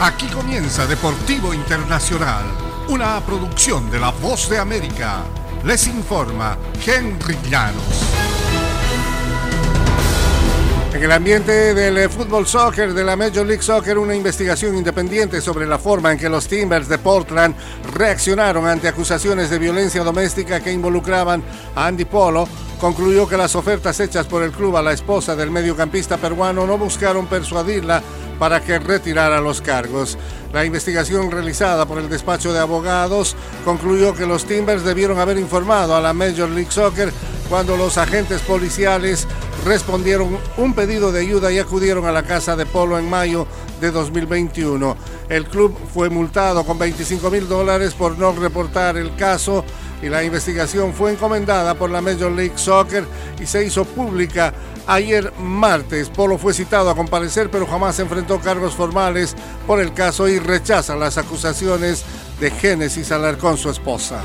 Aquí comienza Deportivo Internacional, una producción de La Voz de América. Les informa Henry Llanos. En el ambiente del eh, fútbol soccer de la Major League Soccer, una investigación independiente sobre la forma en que los Timbers de Portland reaccionaron ante acusaciones de violencia doméstica que involucraban a Andy Polo concluyó que las ofertas hechas por el club a la esposa del mediocampista peruano no buscaron persuadirla para que retirara los cargos. La investigación realizada por el despacho de abogados concluyó que los Timbers debieron haber informado a la Major League Soccer cuando los agentes policiales respondieron un pedido de ayuda y acudieron a la casa de Polo en mayo de 2021. El club fue multado con 25 mil dólares por no reportar el caso y la investigación fue encomendada por la Major League Soccer y se hizo pública ayer martes. Polo fue citado a comparecer pero jamás enfrentó cargos formales por el caso y rechaza las acusaciones de Génesis Alarcón, su esposa.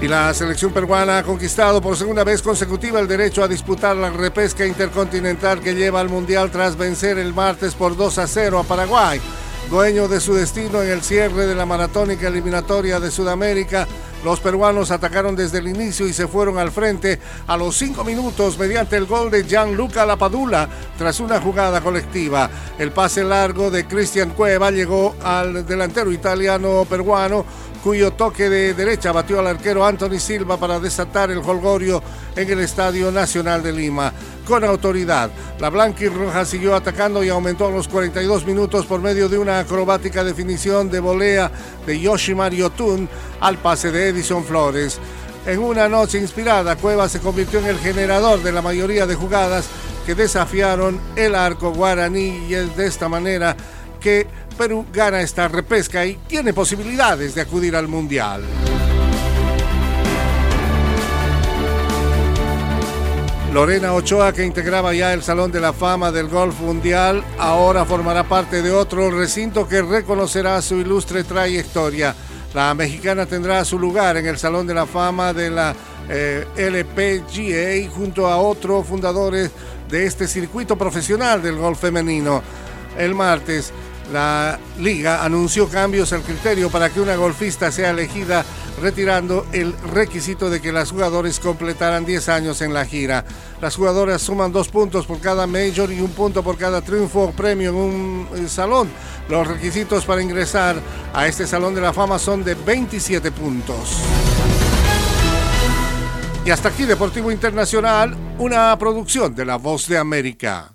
Y la selección peruana ha conquistado por segunda vez consecutiva el derecho a disputar la repesca intercontinental que lleva al Mundial tras vencer el martes por 2 a 0 a Paraguay. Dueño de su destino en el cierre de la maratónica eliminatoria de Sudamérica, los peruanos atacaron desde el inicio y se fueron al frente a los cinco minutos mediante el gol de Gianluca Lapadula tras una jugada colectiva. El pase largo de Cristian Cueva llegó al delantero italiano peruano cuyo toque de derecha batió al arquero Anthony Silva para desatar el holgorio en el Estadio Nacional de Lima. Con autoridad, la blanca y roja siguió atacando y aumentó los 42 minutos por medio de una acrobática definición de volea de Yoshimar Yotun al pase de Edison Flores. En una noche inspirada, Cueva se convirtió en el generador de la mayoría de jugadas que desafiaron el arco guaraní y de esta manera que Perú gana esta repesca y tiene posibilidades de acudir al Mundial. Lorena Ochoa, que integraba ya el Salón de la Fama del Golf Mundial, ahora formará parte de otro recinto que reconocerá su ilustre trayectoria. La mexicana tendrá su lugar en el Salón de la Fama de la eh, LPGA junto a otros fundadores de este circuito profesional del golf femenino. El martes, la liga anunció cambios al criterio para que una golfista sea elegida retirando el requisito de que las jugadoras completaran 10 años en la gira. Las jugadoras suman dos puntos por cada major y un punto por cada triunfo o premio en un eh, salón. Los requisitos para ingresar a este Salón de la Fama son de 27 puntos. Y hasta aquí Deportivo Internacional, una producción de La Voz de América.